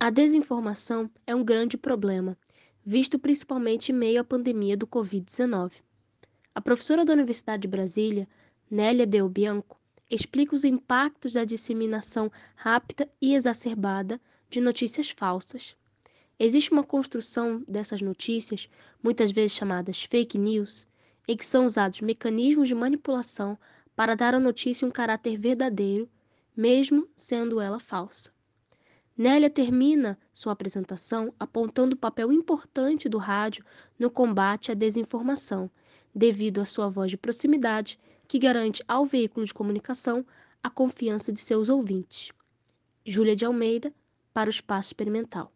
A desinformação é um grande problema, visto principalmente em meio à pandemia do Covid-19. A professora da Universidade de Brasília, Nélia Del Bianco, explica os impactos da disseminação rápida e exacerbada de notícias falsas. Existe uma construção dessas notícias, muitas vezes chamadas fake news, em que são usados mecanismos de manipulação para dar à notícia um caráter verdadeiro, mesmo sendo ela falsa. Nélia termina sua apresentação apontando o papel importante do rádio no combate à desinformação, devido à sua voz de proximidade, que garante ao veículo de comunicação a confiança de seus ouvintes. Júlia de Almeida, para o Espaço Experimental.